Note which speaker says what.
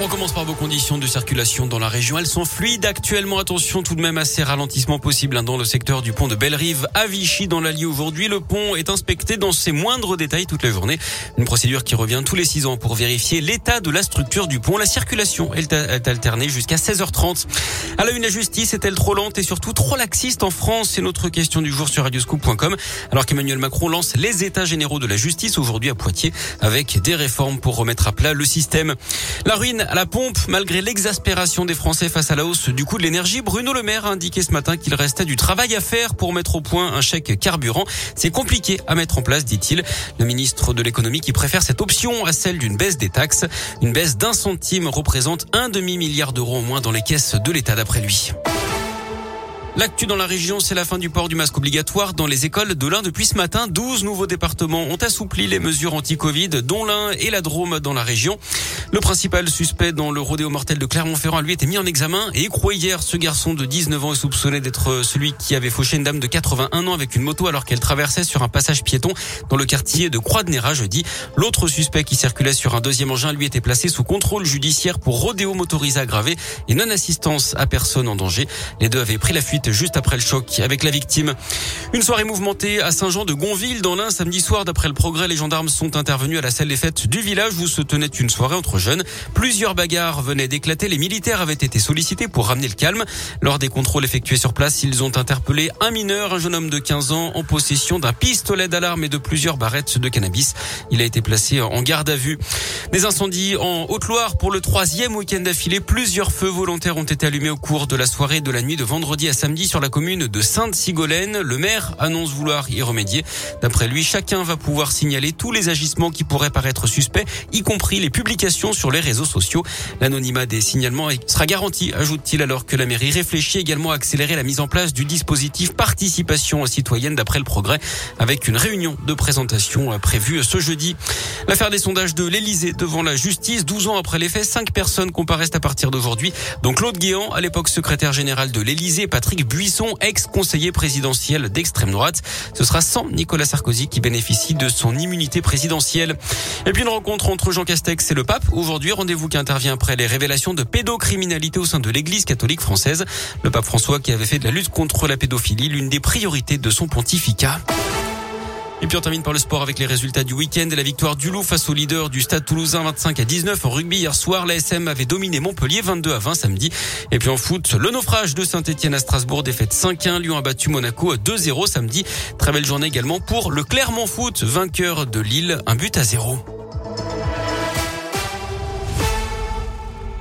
Speaker 1: On commence par vos conditions de circulation dans la région. Elles sont fluides actuellement. Attention tout de même à ces ralentissements possibles hein, dans le secteur du pont de Bellerive à Vichy dans l'Allier aujourd'hui. Le pont est inspecté dans ses moindres détails toute la journée. Une procédure qui revient tous les six ans pour vérifier l'état de la structure du pont. La circulation est alternée jusqu'à 16h30. À la une, la justice est-elle trop lente et surtout trop laxiste en France? C'est notre question du jour sur radioscoop.com. Alors qu'Emmanuel Macron lance les états généraux de la justice aujourd'hui à Poitiers avec des réformes pour remettre à plat le système. La ruine à la pompe, malgré l'exaspération des Français face à la hausse du coût de l'énergie, Bruno Le Maire a indiqué ce matin qu'il restait du travail à faire pour mettre au point un chèque carburant. C'est compliqué à mettre en place, dit-il. Le ministre de l'économie qui préfère cette option à celle d'une baisse des taxes. Une baisse d'un centime représente un demi-milliard d'euros au moins dans les caisses de l'État d'après lui. L'actu dans la région, c'est la fin du port du masque obligatoire dans les écoles de l'Ain depuis ce matin. 12 nouveaux départements ont assoupli les mesures anti-Covid, dont l'Ain et la Drôme dans la région. Le principal suspect dans le rodéo mortel de Clermont-Ferrand lui été mis en examen et écroué hier. Ce garçon de 19 ans est soupçonné d'être celui qui avait fauché une dame de 81 ans avec une moto alors qu'elle traversait sur un passage piéton dans le quartier de Croix-de-Néra jeudi. L'autre suspect qui circulait sur un deuxième engin lui était placé sous contrôle judiciaire pour rodéo motorisé aggravé et non-assistance à personne en danger. Les deux avaient pris la fuite juste après le choc avec la victime. Une soirée mouvementée à Saint-Jean de Gonville dans l'Ain samedi soir. D'après le progrès, les gendarmes sont intervenus à la salle des fêtes du village où se tenait une soirée entre jeunes. Plusieurs bagarres venaient d'éclater. Les militaires avaient été sollicités pour ramener le calme. Lors des contrôles effectués sur place, ils ont interpellé un mineur, un jeune homme de 15 ans, en possession d'un pistolet d'alarme et de plusieurs barrettes de cannabis. Il a été placé en garde à vue. Des incendies en Haute-Loire pour le troisième week-end d'affilée. Plusieurs feux volontaires ont été allumés au cours de la soirée de la nuit de vendredi à samedi sur la commune de Sainte-Sigolène. Le maire annonce vouloir y remédier. D'après lui, chacun va pouvoir signaler tous les agissements qui pourraient paraître suspects, y compris les publications sur les réseaux sociaux. L'anonymat des signalements sera garanti, ajoute-t-il, alors que la mairie réfléchit également à accélérer la mise en place du dispositif participation citoyenne d'après le progrès, avec une réunion de présentation prévue ce jeudi. L'affaire des sondages de l'Elysée devant la justice, 12 ans après les faits, 5 personnes comparaissent à partir d'aujourd'hui. Donc Claude Guéant, à l'époque secrétaire général de l'Elysée, Patrick Buisson, ex-conseiller présidentiel d'extrême droite. Ce sera sans Nicolas Sarkozy qui bénéficie de son immunité présidentielle. Et puis une rencontre entre Jean Castex et le pape. Aujourd'hui, rendez-vous qui intervient après les révélations de pédocriminalité au sein de l'église catholique française. Le pape François qui avait fait de la lutte contre la pédophilie l'une des priorités de son pontificat. Et puis on termine par le sport avec les résultats du week-end et la victoire du Loup face au leader du Stade Toulousain 25 à 19 en rugby hier soir. La SM avait dominé Montpellier 22 à 20 samedi. Et puis en foot, le naufrage de Saint-Etienne à Strasbourg défaite 5-1. Lyon a battu Monaco 2-0 samedi. Très belle journée également pour le Clermont Foot, vainqueur de Lille, un but à zéro.